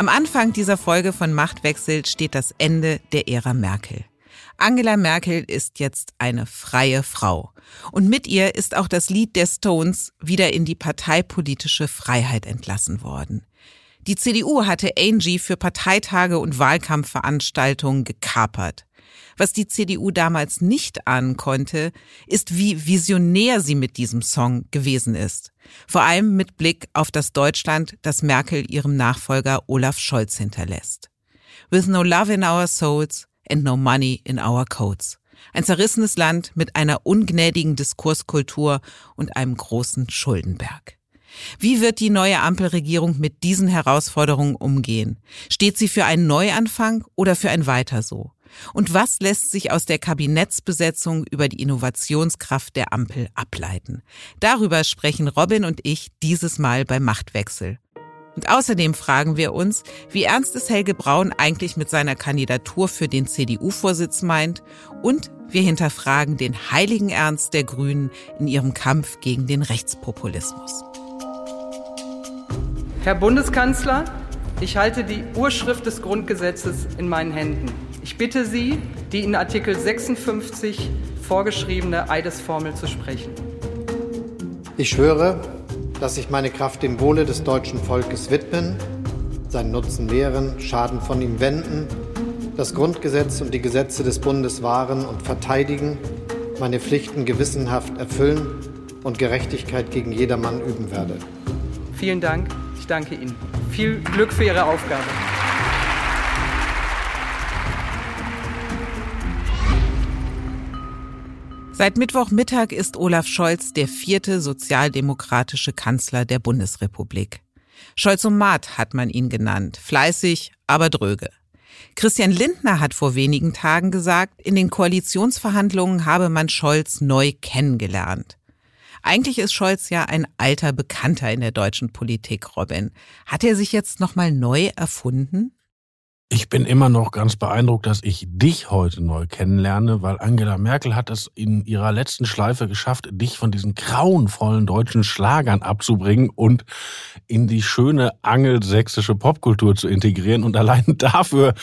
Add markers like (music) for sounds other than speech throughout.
Am Anfang dieser Folge von Machtwechsel steht das Ende der Ära Merkel. Angela Merkel ist jetzt eine freie Frau. Und mit ihr ist auch das Lied der Stones wieder in die parteipolitische Freiheit entlassen worden. Die CDU hatte Angie für Parteitage und Wahlkampfveranstaltungen gekapert. Was die CDU damals nicht ahnen konnte, ist, wie visionär sie mit diesem Song gewesen ist. Vor allem mit Blick auf das Deutschland, das Merkel ihrem Nachfolger Olaf Scholz hinterlässt. With no love in our souls and no money in our codes. Ein zerrissenes Land mit einer ungnädigen Diskurskultur und einem großen Schuldenberg. Wie wird die neue Ampelregierung mit diesen Herausforderungen umgehen? Steht sie für einen Neuanfang oder für ein Weiter so? Und was lässt sich aus der Kabinettsbesetzung über die Innovationskraft der Ampel ableiten? Darüber sprechen Robin und ich dieses Mal bei Machtwechsel. Und außerdem fragen wir uns, wie ernst es Helge Braun eigentlich mit seiner Kandidatur für den CDU-Vorsitz meint und wir hinterfragen den heiligen Ernst der Grünen in ihrem Kampf gegen den Rechtspopulismus. Herr Bundeskanzler, ich halte die Urschrift des Grundgesetzes in meinen Händen. Ich bitte Sie, die in Artikel 56 vorgeschriebene Eidesformel zu sprechen. Ich schwöre, dass ich meine Kraft dem Wohle des deutschen Volkes widmen, seinen Nutzen mehren, Schaden von ihm wenden, das Grundgesetz und die Gesetze des Bundes wahren und verteidigen, meine Pflichten gewissenhaft erfüllen und Gerechtigkeit gegen jedermann üben werde. Vielen Dank. Ich danke Ihnen. Viel Glück für Ihre Aufgabe. Seit Mittwochmittag ist Olaf Scholz der vierte sozialdemokratische Kanzler der Bundesrepublik. Scholz-Omat hat man ihn genannt, fleißig, aber dröge. Christian Lindner hat vor wenigen Tagen gesagt, in den Koalitionsverhandlungen habe man Scholz neu kennengelernt. Eigentlich ist Scholz ja ein alter Bekannter in der deutschen Politik, Robin. Hat er sich jetzt nochmal neu erfunden? Ich bin immer noch ganz beeindruckt, dass ich dich heute neu kennenlerne, weil Angela Merkel hat es in ihrer letzten Schleife geschafft, dich von diesen grauenvollen deutschen Schlagern abzubringen und in die schöne angelsächsische Popkultur zu integrieren. Und allein (laughs) dafür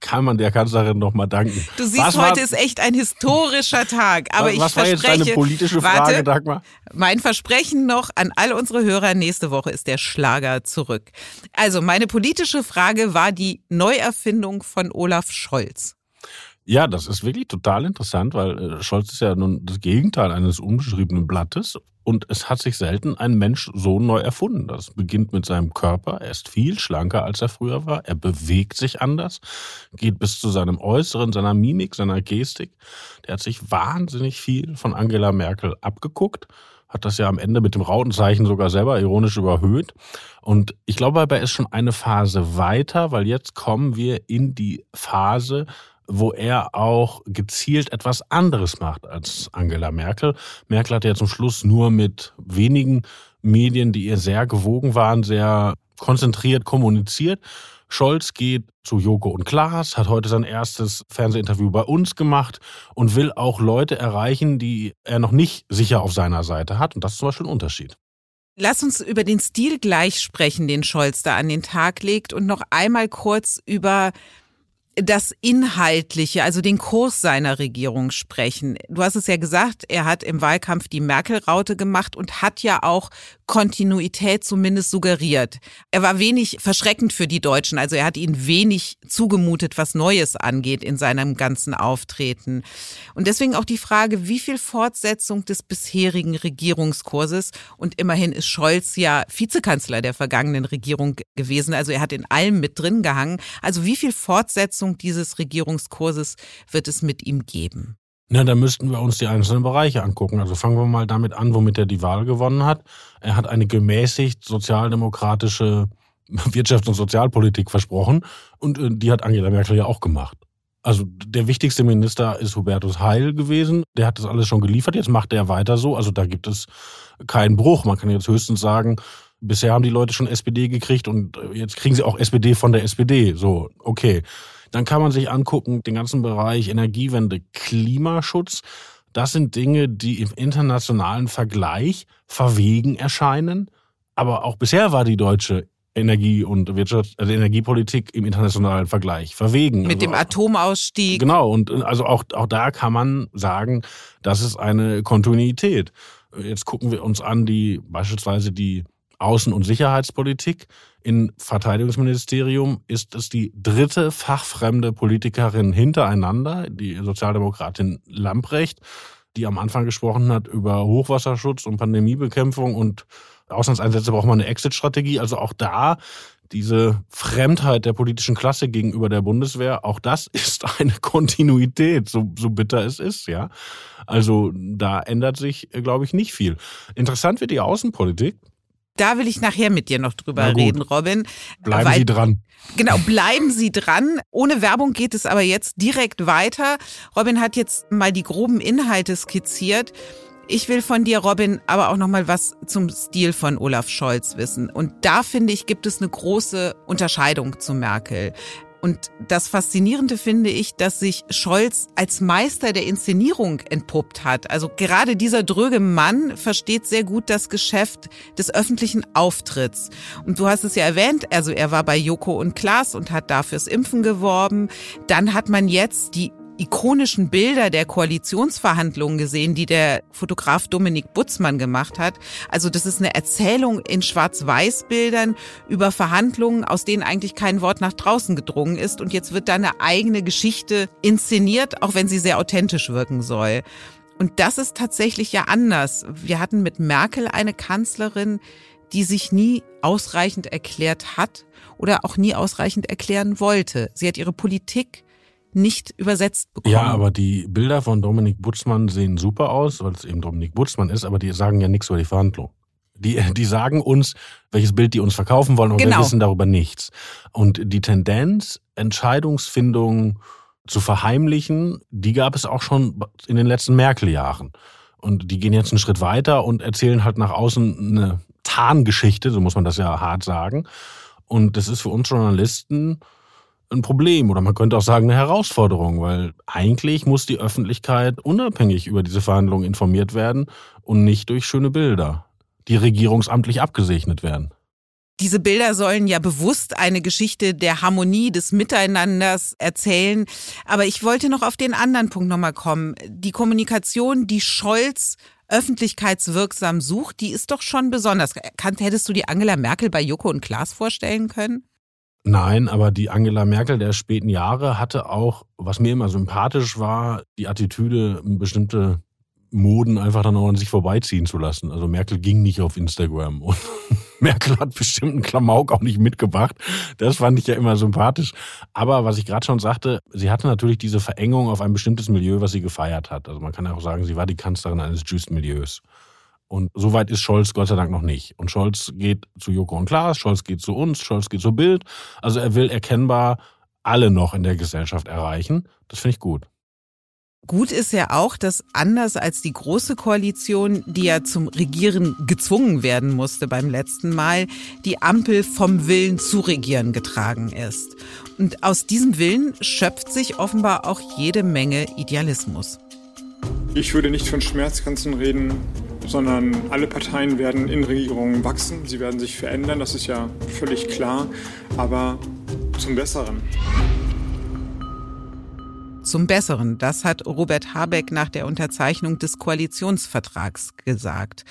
kann man der Kanzlerin noch mal danken. Du siehst, was heute war, ist echt ein historischer Tag. Aber ich was verspreche, war jetzt deine politische Frage, warte, Dagmar? Mein Versprechen noch an all unsere Hörer, nächste Woche ist der Schlager zurück. Also meine politische Frage war die Neuerfindung von Olaf Scholz. Ja, das ist wirklich total interessant, weil äh, Scholz ist ja nun das Gegenteil eines unbeschriebenen Blattes und es hat sich selten ein Mensch so neu erfunden. Das beginnt mit seinem Körper. Er ist viel schlanker, als er früher war. Er bewegt sich anders, geht bis zu seinem Äußeren, seiner Mimik, seiner Gestik. Der hat sich wahnsinnig viel von Angela Merkel abgeguckt hat das ja am Ende mit dem Rautenzeichen sogar selber ironisch überhöht. Und ich glaube er ist schon eine Phase weiter, weil jetzt kommen wir in die Phase, wo er auch gezielt etwas anderes macht als Angela Merkel. Merkel hat ja zum Schluss nur mit wenigen Medien, die ihr sehr gewogen waren, sehr konzentriert kommuniziert. Scholz geht zu Joko und Klaas, hat heute sein erstes Fernsehinterview bei uns gemacht und will auch Leute erreichen, die er noch nicht sicher auf seiner Seite hat. Und das ist zum Beispiel ein Unterschied. Lass uns über den Stil gleich sprechen, den Scholz da an den Tag legt und noch einmal kurz über das Inhaltliche, also den Kurs seiner Regierung sprechen. Du hast es ja gesagt, er hat im Wahlkampf die Merkel-Raute gemacht und hat ja auch Kontinuität zumindest suggeriert. Er war wenig verschreckend für die Deutschen, also er hat ihnen wenig zugemutet, was Neues angeht in seinem ganzen Auftreten. Und deswegen auch die Frage, wie viel Fortsetzung des bisherigen Regierungskurses und immerhin ist Scholz ja Vizekanzler der vergangenen Regierung gewesen, also er hat in allem mit drin gehangen. Also wie viel Fortsetzung dieses Regierungskurses wird es mit ihm geben? Na, da müssten wir uns die einzelnen Bereiche angucken. Also fangen wir mal damit an, womit er die Wahl gewonnen hat. Er hat eine gemäßigt sozialdemokratische (laughs) Wirtschafts- und Sozialpolitik versprochen und äh, die hat Angela Merkel ja auch gemacht. Also der wichtigste Minister ist Hubertus Heil gewesen. Der hat das alles schon geliefert. Jetzt macht er weiter so. Also da gibt es keinen Bruch. Man kann jetzt höchstens sagen, bisher haben die Leute schon SPD gekriegt und äh, jetzt kriegen sie auch SPD von der SPD. So, okay. Dann kann man sich angucken, den ganzen Bereich Energiewende, Klimaschutz. Das sind Dinge, die im internationalen Vergleich verwegen erscheinen. Aber auch bisher war die deutsche Energie- und Wirtschaft, also Energiepolitik im internationalen Vergleich verwegen. Mit also dem Atomausstieg. Genau, und also auch, auch da kann man sagen, das ist eine Kontinuität. Jetzt gucken wir uns an, die beispielsweise die Außen- und Sicherheitspolitik. Im Verteidigungsministerium ist es die dritte fachfremde Politikerin hintereinander, die Sozialdemokratin Lamprecht, die am Anfang gesprochen hat über Hochwasserschutz und Pandemiebekämpfung und Auslandseinsätze braucht man eine Exit-Strategie. Also auch da diese Fremdheit der politischen Klasse gegenüber der Bundeswehr, auch das (laughs) ist eine Kontinuität, so, so bitter es ist, ja. Also da ändert sich, glaube ich, nicht viel. Interessant wird die Außenpolitik. Da will ich nachher mit dir noch drüber reden, Robin. Bleiben Weil, Sie dran. Genau, bleiben Sie dran. Ohne Werbung geht es aber jetzt direkt weiter. Robin hat jetzt mal die groben Inhalte skizziert. Ich will von dir, Robin, aber auch noch mal was zum Stil von Olaf Scholz wissen. Und da finde ich, gibt es eine große Unterscheidung zu Merkel. Und das Faszinierende finde ich, dass sich Scholz als Meister der Inszenierung entpuppt hat. Also gerade dieser dröge Mann versteht sehr gut das Geschäft des öffentlichen Auftritts. Und du hast es ja erwähnt, also er war bei Joko und Klaas und hat dafür's Impfen geworben. Dann hat man jetzt die ikonischen Bilder der Koalitionsverhandlungen gesehen, die der Fotograf Dominik Butzmann gemacht hat. Also das ist eine Erzählung in Schwarz-Weiß-Bildern über Verhandlungen, aus denen eigentlich kein Wort nach draußen gedrungen ist. Und jetzt wird da eine eigene Geschichte inszeniert, auch wenn sie sehr authentisch wirken soll. Und das ist tatsächlich ja anders. Wir hatten mit Merkel eine Kanzlerin, die sich nie ausreichend erklärt hat oder auch nie ausreichend erklären wollte. Sie hat ihre Politik nicht übersetzt bekommen. Ja, aber die Bilder von Dominik Butzmann sehen super aus, weil es eben Dominik Butzmann ist, aber die sagen ja nichts über die Verhandlung. Die, die sagen uns, welches Bild die uns verkaufen wollen, und genau. wir wissen darüber nichts. Und die Tendenz, Entscheidungsfindung zu verheimlichen, die gab es auch schon in den letzten Merkel-Jahren. Und die gehen jetzt einen Schritt weiter und erzählen halt nach außen eine Tarngeschichte, so muss man das ja hart sagen. Und das ist für uns Journalisten ein Problem oder man könnte auch sagen eine Herausforderung, weil eigentlich muss die Öffentlichkeit unabhängig über diese Verhandlungen informiert werden und nicht durch schöne Bilder, die regierungsamtlich abgesegnet werden. Diese Bilder sollen ja bewusst eine Geschichte der Harmonie, des Miteinanders erzählen. Aber ich wollte noch auf den anderen Punkt nochmal kommen. Die Kommunikation, die Scholz öffentlichkeitswirksam sucht, die ist doch schon besonders. hättest du die Angela Merkel bei Joko und Klaas vorstellen können? Nein, aber die Angela Merkel der späten Jahre hatte auch, was mir immer sympathisch war, die Attitüde, bestimmte Moden einfach dann auch an sich vorbeiziehen zu lassen. Also Merkel ging nicht auf Instagram (laughs) und Merkel hat bestimmten Klamauk auch nicht mitgebracht. Das fand ich ja immer sympathisch. Aber was ich gerade schon sagte, sie hatte natürlich diese Verengung auf ein bestimmtes Milieu, was sie gefeiert hat. Also man kann auch sagen, sie war die Kanzlerin eines Juice-Milieus. Und so weit ist Scholz Gott sei Dank noch nicht. Und Scholz geht zu Joko und Klaas, Scholz geht zu uns, Scholz geht zu Bild. Also er will erkennbar alle noch in der Gesellschaft erreichen. Das finde ich gut. Gut ist ja auch, dass anders als die Große Koalition, die ja zum Regieren gezwungen werden musste beim letzten Mal, die Ampel vom Willen zu regieren getragen ist. Und aus diesem Willen schöpft sich offenbar auch jede Menge Idealismus. Ich würde nicht von Schmerzgrenzen reden, sondern alle Parteien werden in Regierungen wachsen, sie werden sich verändern, das ist ja völlig klar, aber zum Besseren. zum Besseren. Das hat Robert Habeck nach der Unterzeichnung des Koalitionsvertrags gesagt.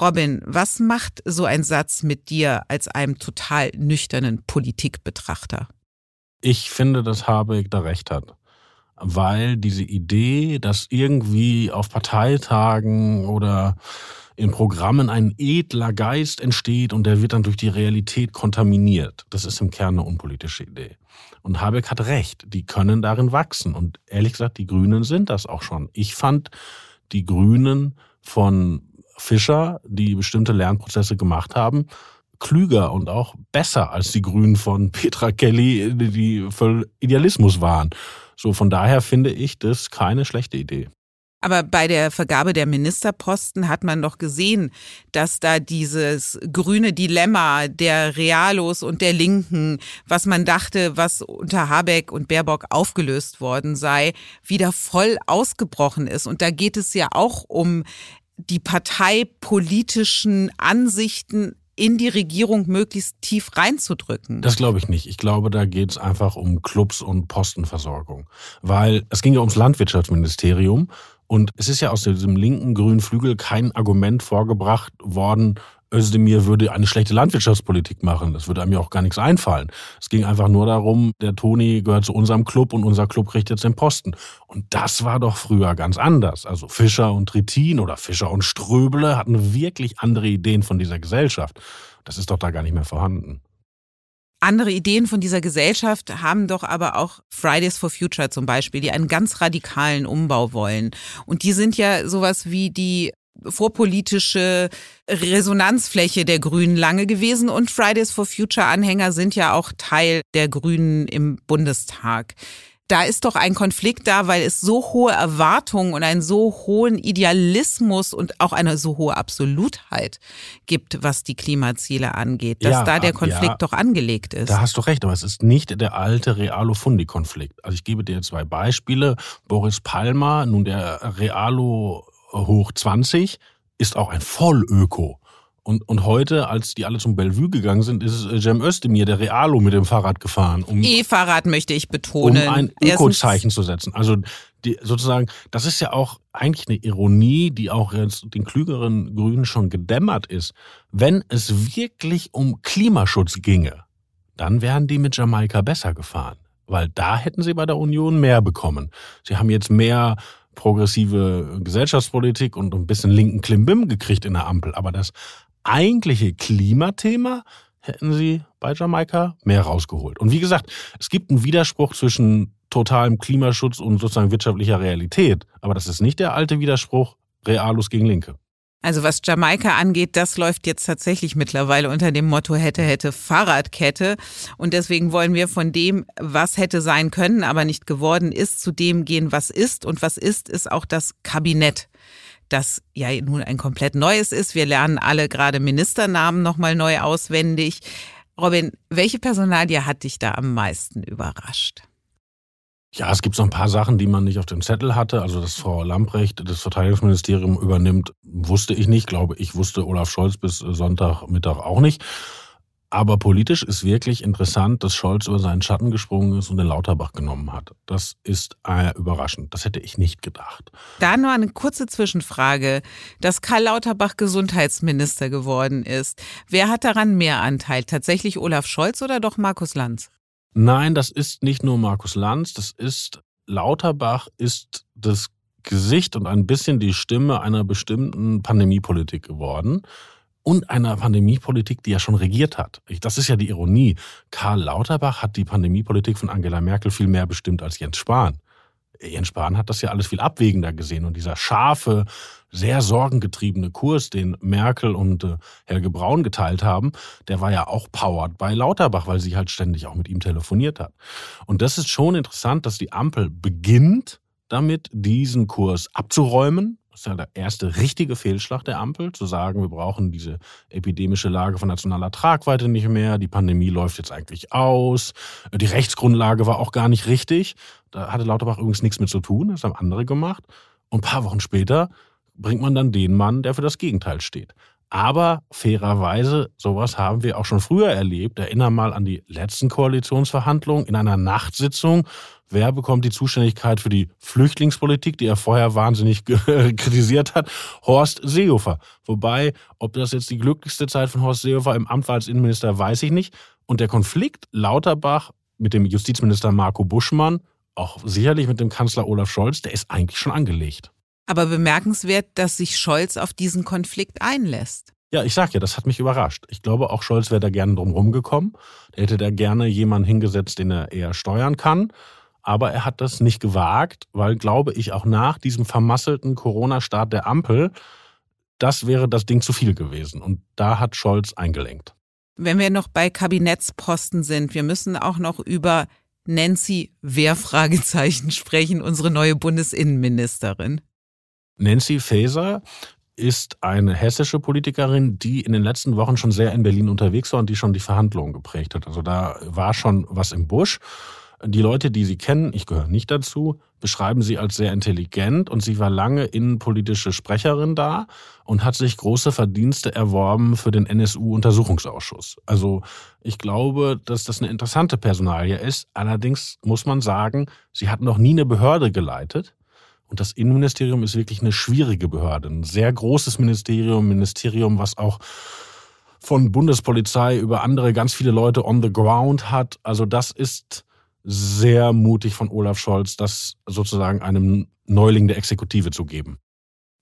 Robin, was macht so ein Satz mit dir als einem total nüchternen Politikbetrachter? Ich finde, dass Habeck da recht hat. Weil diese Idee, dass irgendwie auf Parteitagen oder in Programmen ein edler Geist entsteht und der wird dann durch die Realität kontaminiert. Das ist im Kern eine unpolitische Idee. Und Habeck hat recht, die können darin wachsen. Und ehrlich gesagt, die Grünen sind das auch schon. Ich fand die Grünen von Fischer, die bestimmte Lernprozesse gemacht haben, klüger und auch besser als die Grünen von Petra Kelly, die voll Idealismus waren. So, von daher finde ich das keine schlechte Idee. Aber bei der Vergabe der Ministerposten hat man doch gesehen, dass da dieses grüne Dilemma der Realos und der Linken, was man dachte, was unter Habeck und Baerbock aufgelöst worden sei, wieder voll ausgebrochen ist. Und da geht es ja auch um die parteipolitischen Ansichten in die Regierung möglichst tief reinzudrücken. Das glaube ich nicht. Ich glaube, da geht es einfach um Clubs und Postenversorgung. Weil es ging ja ums Landwirtschaftsministerium und es ist ja aus diesem linken grünen Flügel kein Argument vorgebracht worden, Özdemir würde eine schlechte Landwirtschaftspolitik machen. Das würde einem ja auch gar nichts einfallen. Es ging einfach nur darum, der Toni gehört zu unserem Club und unser Club kriegt jetzt den Posten. Und das war doch früher ganz anders. Also Fischer und Trittin oder Fischer und Ströbele hatten wirklich andere Ideen von dieser Gesellschaft. Das ist doch da gar nicht mehr vorhanden. Andere Ideen von dieser Gesellschaft haben doch aber auch Fridays for Future zum Beispiel, die einen ganz radikalen Umbau wollen. Und die sind ja sowas wie die vorpolitische Resonanzfläche der Grünen lange gewesen und Fridays for Future Anhänger sind ja auch Teil der Grünen im Bundestag da ist doch ein Konflikt da, weil es so hohe Erwartungen und einen so hohen Idealismus und auch eine so hohe Absolutheit gibt, was die Klimaziele angeht, dass ja, da der Konflikt ja, doch angelegt ist. Da hast du recht, aber es ist nicht der alte Realo-Fundi-Konflikt. Also ich gebe dir zwei Beispiele. Boris Palmer, nun der Realo hoch 20, ist auch ein Vollöko. Und, und heute, als die alle zum Bellevue gegangen sind, ist Cem Özdemir, der Realo, mit dem Fahrrad gefahren. Um, E-Fahrrad möchte ich betonen. Um ein Ökozeichen zu setzen. Also die, sozusagen, das ist ja auch eigentlich eine Ironie, die auch jetzt den klügeren Grünen schon gedämmert ist. Wenn es wirklich um Klimaschutz ginge, dann wären die mit Jamaika besser gefahren. Weil da hätten sie bei der Union mehr bekommen. Sie haben jetzt mehr progressive Gesellschaftspolitik und ein bisschen linken Klimbim gekriegt in der Ampel. Aber das eigentliche Klimathema hätten sie bei Jamaika mehr rausgeholt. Und wie gesagt, es gibt einen Widerspruch zwischen totalem Klimaschutz und sozusagen wirtschaftlicher Realität. Aber das ist nicht der alte Widerspruch Realus gegen Linke. Also was Jamaika angeht, das läuft jetzt tatsächlich mittlerweile unter dem Motto hätte, hätte Fahrradkette. Und deswegen wollen wir von dem, was hätte sein können, aber nicht geworden ist, zu dem gehen, was ist. Und was ist, ist auch das Kabinett das ja nun ein komplett neues ist. Wir lernen alle gerade Ministernamen nochmal neu auswendig. Robin, welche Personalie hat dich da am meisten überrascht? Ja, es gibt so ein paar Sachen, die man nicht auf dem Zettel hatte. Also, dass Frau Lamprecht das Verteidigungsministerium übernimmt, wusste ich nicht. Glaube ich, wusste Olaf Scholz bis Sonntagmittag auch nicht. Aber politisch ist wirklich interessant, dass Scholz über seinen Schatten gesprungen ist und den Lauterbach genommen hat. Das ist äh, überraschend. Das hätte ich nicht gedacht. Da nur eine kurze Zwischenfrage. Dass Karl Lauterbach Gesundheitsminister geworden ist, wer hat daran mehr Anteil? Tatsächlich Olaf Scholz oder doch Markus Lanz? Nein, das ist nicht nur Markus Lanz. Das ist Lauterbach ist das Gesicht und ein bisschen die Stimme einer bestimmten Pandemiepolitik geworden und einer Pandemiepolitik, die er schon regiert hat. Das ist ja die Ironie. Karl Lauterbach hat die Pandemiepolitik von Angela Merkel viel mehr bestimmt als Jens Spahn. Jens Spahn hat das ja alles viel abwägender gesehen und dieser scharfe, sehr sorgengetriebene Kurs, den Merkel und äh, Helge Braun geteilt haben, der war ja auch powered bei Lauterbach, weil sie halt ständig auch mit ihm telefoniert hat. Und das ist schon interessant, dass die Ampel beginnt damit, diesen Kurs abzuräumen, das ist ja der erste richtige Fehlschlag der Ampel, zu sagen, wir brauchen diese epidemische Lage von nationaler Tragweite nicht mehr, die Pandemie läuft jetzt eigentlich aus, die Rechtsgrundlage war auch gar nicht richtig. Da hatte Lauterbach übrigens nichts mit zu tun, das haben andere gemacht. Und ein paar Wochen später bringt man dann den Mann, der für das Gegenteil steht. Aber fairerweise, sowas haben wir auch schon früher erlebt. Erinnere mal an die letzten Koalitionsverhandlungen in einer Nachtsitzung. Wer bekommt die Zuständigkeit für die Flüchtlingspolitik, die er vorher wahnsinnig (laughs) kritisiert hat? Horst Seehofer. Wobei, ob das jetzt die glücklichste Zeit von Horst Seehofer im Amt war als Innenminister, weiß ich nicht. Und der Konflikt Lauterbach mit dem Justizminister Marco Buschmann, auch sicherlich mit dem Kanzler Olaf Scholz, der ist eigentlich schon angelegt. Aber bemerkenswert, dass sich Scholz auf diesen Konflikt einlässt. Ja, ich sag ja, das hat mich überrascht. Ich glaube, auch Scholz wäre da gerne drum rumgekommen. Der hätte da gerne jemanden hingesetzt, den er eher steuern kann. Aber er hat das nicht gewagt, weil, glaube ich, auch nach diesem vermasselten Corona-Start der Ampel, das wäre das Ding zu viel gewesen. Und da hat Scholz eingelenkt. Wenn wir noch bei Kabinettsposten sind, wir müssen auch noch über Nancy Wehrfragezeichen (laughs) sprechen, unsere neue Bundesinnenministerin. Nancy Faeser ist eine hessische Politikerin, die in den letzten Wochen schon sehr in Berlin unterwegs war und die schon die Verhandlungen geprägt hat. Also da war schon was im Busch. Die Leute, die sie kennen, ich gehöre nicht dazu, beschreiben sie als sehr intelligent und sie war lange innenpolitische Sprecherin da und hat sich große Verdienste erworben für den NSU-Untersuchungsausschuss. Also ich glaube, dass das eine interessante Personalie ist. Allerdings muss man sagen, sie hat noch nie eine Behörde geleitet. Und das Innenministerium ist wirklich eine schwierige Behörde, ein sehr großes Ministerium, Ministerium, was auch von Bundespolizei über andere ganz viele Leute on the ground hat. Also das ist sehr mutig von Olaf Scholz, das sozusagen einem Neuling der Exekutive zu geben.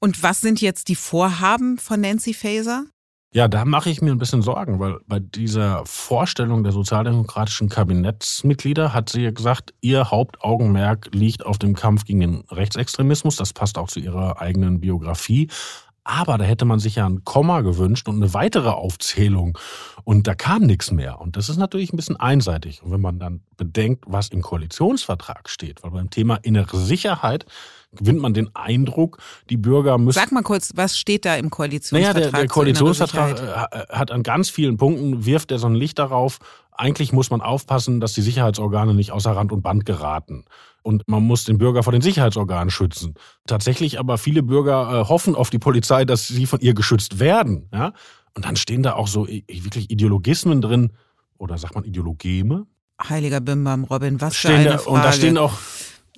Und was sind jetzt die Vorhaben von Nancy Faeser? Ja, da mache ich mir ein bisschen Sorgen, weil bei dieser Vorstellung der sozialdemokratischen Kabinettsmitglieder hat sie ja gesagt, ihr Hauptaugenmerk liegt auf dem Kampf gegen den Rechtsextremismus. Das passt auch zu ihrer eigenen Biografie. Aber da hätte man sich ja ein Komma gewünscht und eine weitere Aufzählung. Und da kam nichts mehr. Und das ist natürlich ein bisschen einseitig. Und wenn man dann bedenkt, was im Koalitionsvertrag steht, weil beim Thema innere Sicherheit gewinnt man den Eindruck, die Bürger müssen. Sag mal kurz, was steht da im Koalitionsvertrag? Naja, der, der Koalitionsvertrag äh, hat an ganz vielen Punkten, wirft er so ein Licht darauf, eigentlich muss man aufpassen, dass die Sicherheitsorgane nicht außer Rand und Band geraten. Und man muss den Bürger vor den Sicherheitsorganen schützen. Tatsächlich aber viele Bürger äh, hoffen auf die Polizei, dass sie von ihr geschützt werden. Ja? Und dann stehen da auch so wirklich Ideologismen drin, oder sagt man Ideologeme? Heiliger Bimbam, Robin, was stehen für eine da, Frage. Und da stehen auch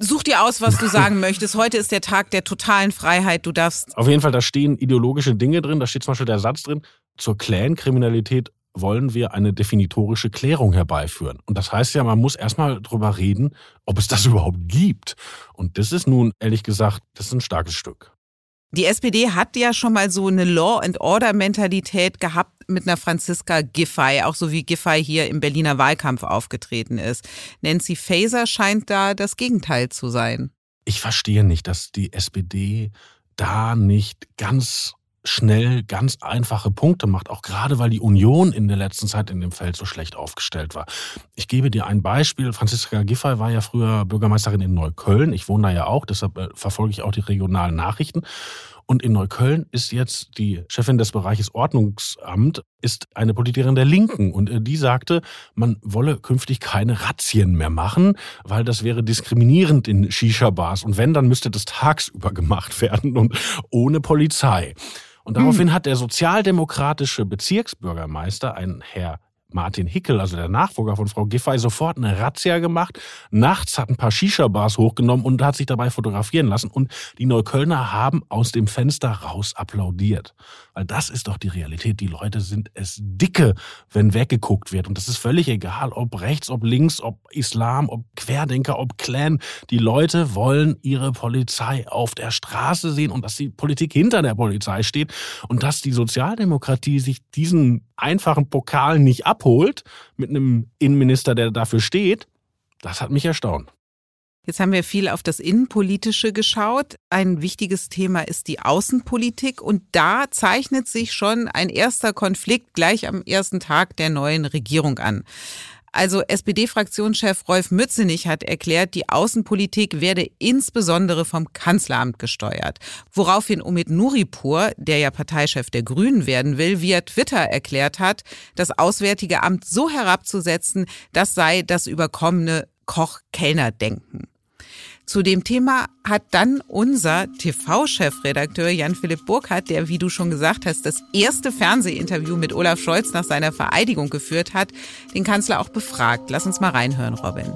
Such dir aus, was du (laughs) sagen möchtest. Heute ist der Tag der totalen Freiheit. Du darfst. Auf jeden Fall, da stehen ideologische Dinge drin. Da steht zum Beispiel der Satz drin, zur Clan-Kriminalität wollen wir eine definitorische Klärung herbeiführen. Und das heißt ja, man muss erstmal drüber reden, ob es das (laughs) überhaupt gibt. Und das ist nun, ehrlich gesagt, das ist ein starkes Stück. Die SPD hat ja schon mal so eine Law and Order Mentalität gehabt mit einer Franziska Giffey, auch so wie Giffey hier im Berliner Wahlkampf aufgetreten ist. Nancy Faeser scheint da das Gegenteil zu sein. Ich verstehe nicht, dass die SPD da nicht ganz schnell ganz einfache Punkte macht, auch gerade weil die Union in der letzten Zeit in dem Feld so schlecht aufgestellt war. Ich gebe dir ein Beispiel. Franziska Giffey war ja früher Bürgermeisterin in Neukölln. Ich wohne da ja auch, deshalb äh, verfolge ich auch die regionalen Nachrichten. Und in Neukölln ist jetzt die Chefin des Bereiches Ordnungsamt, ist eine Politikerin der Linken. Und äh, die sagte, man wolle künftig keine Razzien mehr machen, weil das wäre diskriminierend in Shisha-Bars. Und wenn, dann müsste das tagsüber gemacht werden und ohne Polizei. Und daraufhin hm. hat der sozialdemokratische Bezirksbürgermeister, ein Herr Martin Hickel, also der Nachfolger von Frau Giffey, sofort eine Razzia gemacht. Nachts hat ein paar Shisha-Bars hochgenommen und hat sich dabei fotografieren lassen. Und die Neuköllner haben aus dem Fenster raus applaudiert. Weil das ist doch die Realität. Die Leute sind es dicke, wenn weggeguckt wird. Und das ist völlig egal, ob rechts, ob links, ob Islam, ob Querdenker, ob Clan. Die Leute wollen ihre Polizei auf der Straße sehen und dass die Politik hinter der Polizei steht und dass die Sozialdemokratie sich diesen einfachen Pokal nicht abholt mit einem Innenminister, der dafür steht. Das hat mich erstaunt. Jetzt haben wir viel auf das Innenpolitische geschaut. Ein wichtiges Thema ist die Außenpolitik und da zeichnet sich schon ein erster Konflikt gleich am ersten Tag der neuen Regierung an. Also SPD-Fraktionschef Rolf Mützenich hat erklärt, die Außenpolitik werde insbesondere vom Kanzleramt gesteuert. Woraufhin Omid Nuripur, der ja Parteichef der Grünen werden will, via Twitter erklärt hat, das Auswärtige Amt so herabzusetzen, das sei das überkommene Koch-Kellner-Denken. Zu dem Thema hat dann unser TV-Chefredakteur Jan-Philipp Burkhardt, der, wie du schon gesagt hast, das erste Fernsehinterview mit Olaf Scholz nach seiner Vereidigung geführt hat, den Kanzler auch befragt. Lass uns mal reinhören, Robin.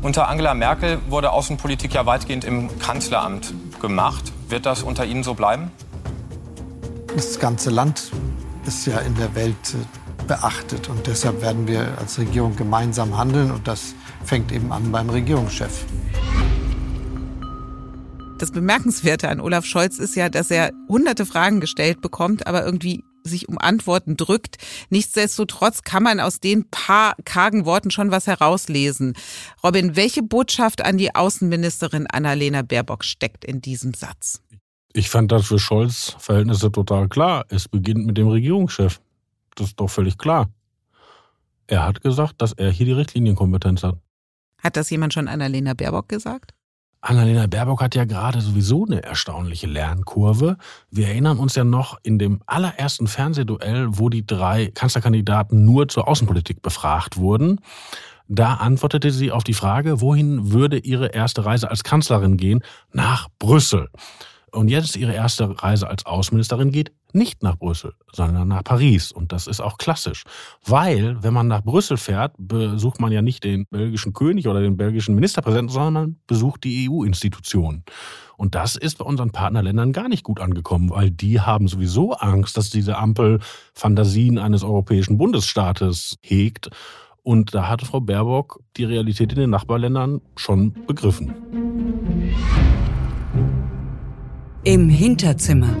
Unter Angela Merkel wurde Außenpolitik ja weitgehend im Kanzleramt gemacht. Wird das unter Ihnen so bleiben? Das ganze Land ist ja in der Welt beachtet und deshalb werden wir als Regierung gemeinsam handeln und das fängt eben an beim Regierungschef. Das Bemerkenswerte an Olaf Scholz ist ja, dass er hunderte Fragen gestellt bekommt, aber irgendwie sich um Antworten drückt. Nichtsdestotrotz kann man aus den paar kargen Worten schon was herauslesen. Robin, welche Botschaft an die Außenministerin Annalena Baerbock steckt in diesem Satz? Ich fand das für Scholz Verhältnisse total klar. Es beginnt mit dem Regierungschef. Das ist doch völlig klar. Er hat gesagt, dass er hier die Richtlinienkompetenz hat. Hat das jemand schon Annalena Baerbock gesagt? Annalena Baerbock hat ja gerade sowieso eine erstaunliche Lernkurve. Wir erinnern uns ja noch in dem allerersten Fernsehduell, wo die drei Kanzlerkandidaten nur zur Außenpolitik befragt wurden. Da antwortete sie auf die Frage, wohin würde ihre erste Reise als Kanzlerin gehen? Nach Brüssel. Und jetzt ihre erste Reise als Außenministerin geht nicht nach Brüssel, sondern nach Paris. Und das ist auch klassisch. Weil, wenn man nach Brüssel fährt, besucht man ja nicht den belgischen König oder den belgischen Ministerpräsidenten, sondern man besucht die EU-Institutionen. Und das ist bei unseren Partnerländern gar nicht gut angekommen, weil die haben sowieso Angst, dass diese Ampel Fantasien eines europäischen Bundesstaates hegt. Und da hatte Frau Baerbock die Realität in den Nachbarländern schon begriffen. Im Hinterzimmer.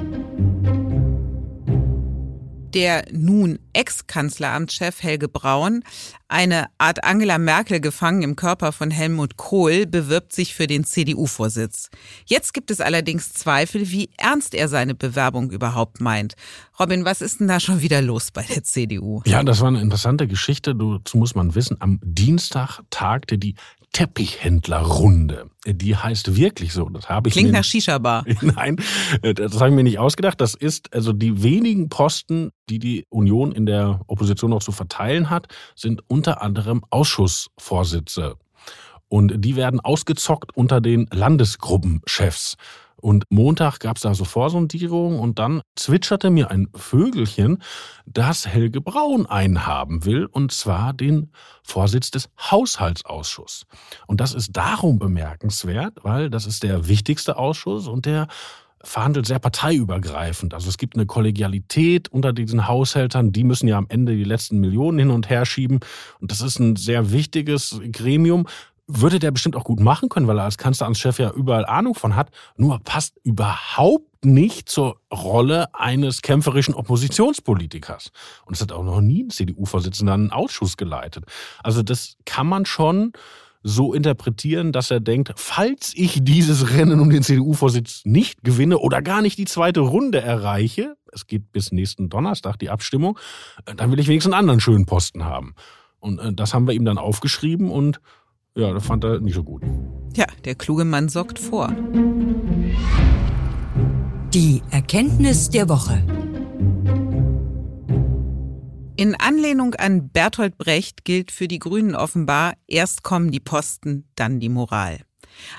Der nun Ex-Kanzleramtschef Helge Braun, eine Art Angela Merkel gefangen im Körper von Helmut Kohl, bewirbt sich für den CDU-Vorsitz. Jetzt gibt es allerdings Zweifel, wie ernst er seine Bewerbung überhaupt meint. Robin, was ist denn da schon wieder los bei der CDU? Ja, das war eine interessante Geschichte. Dazu muss man wissen, am Dienstag tagte die Teppichhändlerrunde. Die heißt wirklich so. Das habe ich Klingt nach Shisha-Bar. (laughs) Nein, das habe ich mir nicht ausgedacht. Das ist also die wenigen Posten, die die Union in der Opposition noch zu verteilen hat, sind unter anderem Ausschussvorsitze. Und die werden ausgezockt unter den Landesgruppenchefs. Und Montag gab es da so Vorsondierungen und dann zwitscherte mir ein Vögelchen, dass Helge Braun einen haben will, und zwar den Vorsitz des Haushaltsausschusses. Und das ist darum bemerkenswert, weil das ist der wichtigste Ausschuss und der verhandelt sehr parteiübergreifend. Also es gibt eine Kollegialität unter diesen Haushältern, die müssen ja am Ende die letzten Millionen hin und her schieben. Und das ist ein sehr wichtiges Gremium, würde der bestimmt auch gut machen können, weil er als Kanzleramtschef ja überall Ahnung von hat, nur passt überhaupt nicht zur Rolle eines kämpferischen Oppositionspolitikers. Und es hat auch noch nie ein CDU-Vorsitzender einen Ausschuss geleitet. Also das kann man schon so interpretieren, dass er denkt, falls ich dieses Rennen um den CDU-Vorsitz nicht gewinne oder gar nicht die zweite Runde erreiche, es geht bis nächsten Donnerstag die Abstimmung, dann will ich wenigstens einen anderen schönen Posten haben. Und äh, das haben wir ihm dann aufgeschrieben und ja, das fand er nicht so gut. Ja, der kluge Mann sorgt vor. Die Erkenntnis der Woche. In Anlehnung an Bertolt Brecht gilt für die Grünen offenbar, erst kommen die Posten, dann die Moral.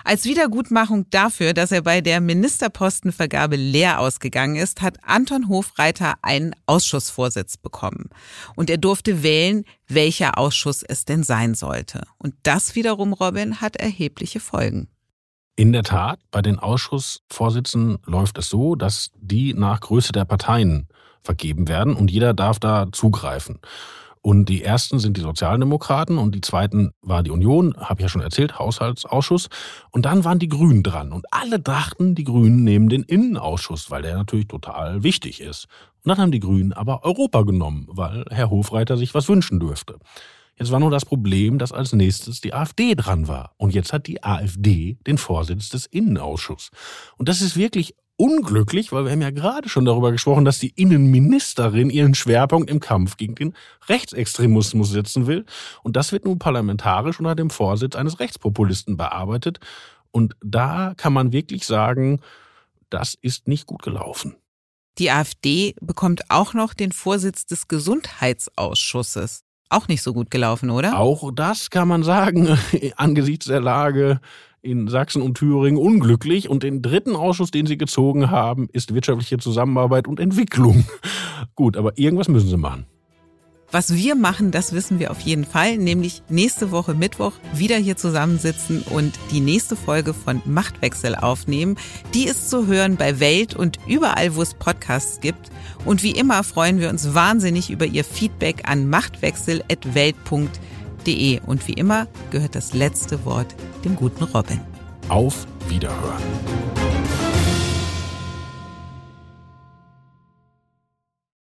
Als Wiedergutmachung dafür, dass er bei der Ministerpostenvergabe leer ausgegangen ist, hat Anton Hofreiter einen Ausschussvorsitz bekommen. Und er durfte wählen, welcher Ausschuss es denn sein sollte. Und das wiederum, Robin, hat erhebliche Folgen. In der Tat, bei den Ausschussvorsitzenden läuft es so, dass die nach Größe der Parteien vergeben werden und jeder darf da zugreifen. Und die ersten sind die Sozialdemokraten und die zweiten war die Union, habe ich ja schon erzählt, Haushaltsausschuss. Und dann waren die Grünen dran. Und alle dachten, die Grünen nehmen den Innenausschuss, weil der natürlich total wichtig ist. Und dann haben die Grünen aber Europa genommen, weil Herr Hofreiter sich was wünschen dürfte. Jetzt war nur das Problem, dass als nächstes die AfD dran war. Und jetzt hat die AfD den Vorsitz des Innenausschusses. Und das ist wirklich unglücklich, weil wir haben ja gerade schon darüber gesprochen, dass die Innenministerin ihren Schwerpunkt im Kampf gegen den Rechtsextremismus setzen will. Und das wird nun parlamentarisch unter dem Vorsitz eines Rechtspopulisten bearbeitet. Und da kann man wirklich sagen, das ist nicht gut gelaufen. Die AfD bekommt auch noch den Vorsitz des Gesundheitsausschusses. Auch nicht so gut gelaufen, oder? Auch das kann man sagen, (laughs) angesichts der Lage in Sachsen und Thüringen unglücklich und den dritten Ausschuss, den sie gezogen haben, ist wirtschaftliche Zusammenarbeit und Entwicklung. (laughs) Gut, aber irgendwas müssen sie machen. Was wir machen, das wissen wir auf jeden Fall, nämlich nächste Woche Mittwoch wieder hier zusammensitzen und die nächste Folge von Machtwechsel aufnehmen. Die ist zu hören bei Welt und überall, wo es Podcasts gibt. Und wie immer freuen wir uns wahnsinnig über Ihr Feedback an machtwechsel.welt.de. Und wie immer gehört das letzte Wort dem guten Robin. Auf Wiederhören.